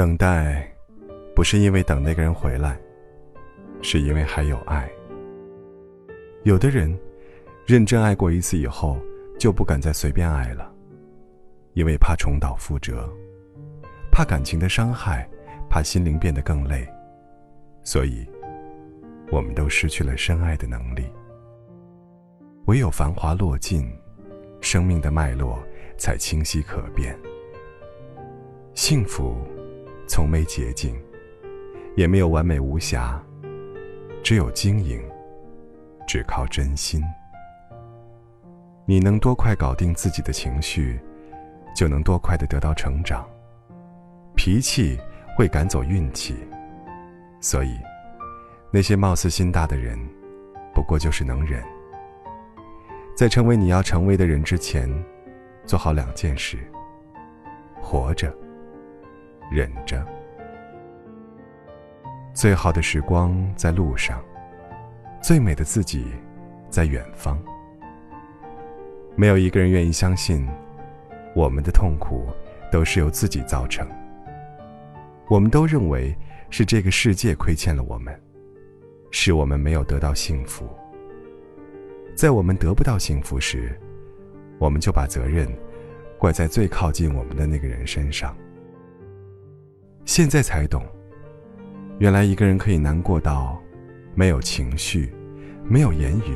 等待，不是因为等那个人回来，是因为还有爱。有的人，认真爱过一次以后，就不敢再随便爱了，因为怕重蹈覆辙，怕感情的伤害，怕心灵变得更累，所以，我们都失去了深爱的能力。唯有繁华落尽，生命的脉络才清晰可辨。幸福，从没捷径，也没有完美无瑕，只有经营。只靠真心，你能多快搞定自己的情绪，就能多快的得到成长。脾气会赶走运气，所以那些貌似心大的人，不过就是能忍。在成为你要成为的人之前，做好两件事：活着，忍着。最好的时光在路上。最美的自己，在远方。没有一个人愿意相信，我们的痛苦都是由自己造成。我们都认为是这个世界亏欠了我们，是我们没有得到幸福。在我们得不到幸福时，我们就把责任怪在最靠近我们的那个人身上。现在才懂，原来一个人可以难过到。没有情绪，没有言语，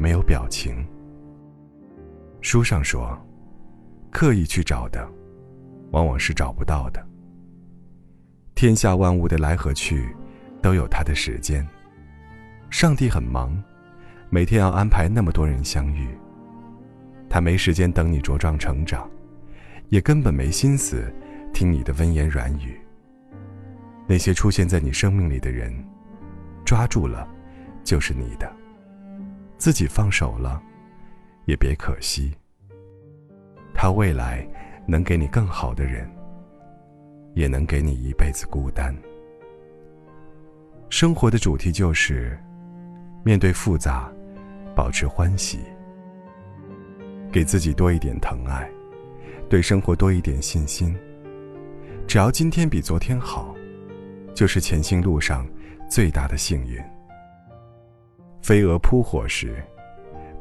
没有表情。书上说，刻意去找的，往往是找不到的。天下万物的来和去，都有它的时间。上帝很忙，每天要安排那么多人相遇，他没时间等你茁壮成长，也根本没心思听你的温言软语。那些出现在你生命里的人。抓住了，就是你的；自己放手了，也别可惜。他未来能给你更好的人，也能给你一辈子孤单。生活的主题就是：面对复杂，保持欢喜，给自己多一点疼爱，对生活多一点信心。只要今天比昨天好，就是前行路上。最大的幸运。飞蛾扑火时，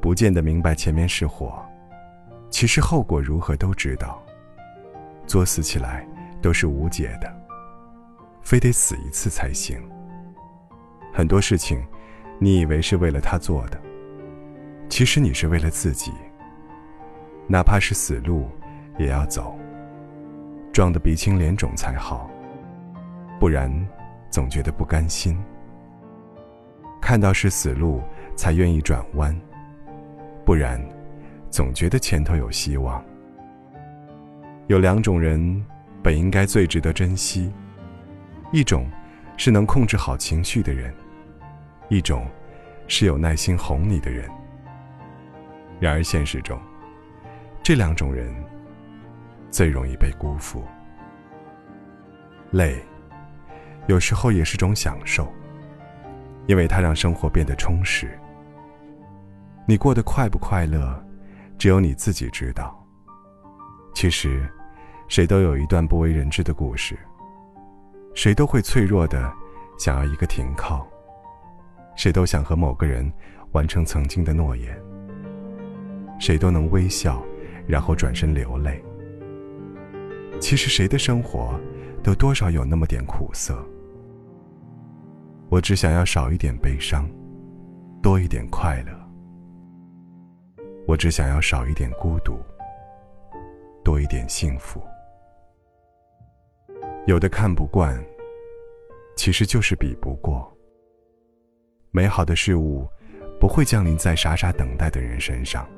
不见得明白前面是火，其实后果如何都知道。作死起来都是无解的，非得死一次才行。很多事情，你以为是为了他做的，其实你是为了自己。哪怕是死路，也要走，撞得鼻青脸肿才好，不然。总觉得不甘心，看到是死路才愿意转弯，不然总觉得前头有希望。有两种人本应该最值得珍惜，一种是能控制好情绪的人，一种是有耐心哄你的人。然而现实中，这两种人最容易被辜负，累。有时候也是种享受，因为它让生活变得充实。你过得快不快乐，只有你自己知道。其实，谁都有一段不为人知的故事，谁都会脆弱的想要一个停靠，谁都想和某个人完成曾经的诺言，谁都能微笑，然后转身流泪。其实，谁的生活都多少有那么点苦涩。我只想要少一点悲伤，多一点快乐。我只想要少一点孤独，多一点幸福。有的看不惯，其实就是比不过。美好的事物不会降临在傻傻等待的人身上，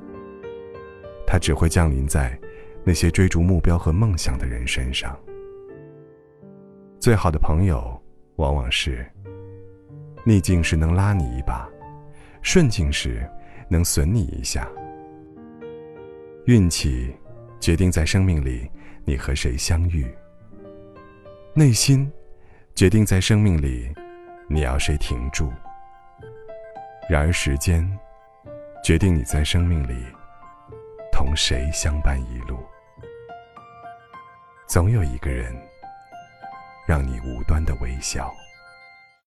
它只会降临在那些追逐目标和梦想的人身上。最好的朋友，往往是。逆境时能拉你一把，顺境时能损你一下。运气决定在生命里你和谁相遇，内心决定在生命里你要谁停住。然而时间决定你在生命里同谁相伴一路。总有一个人让你无端的微笑。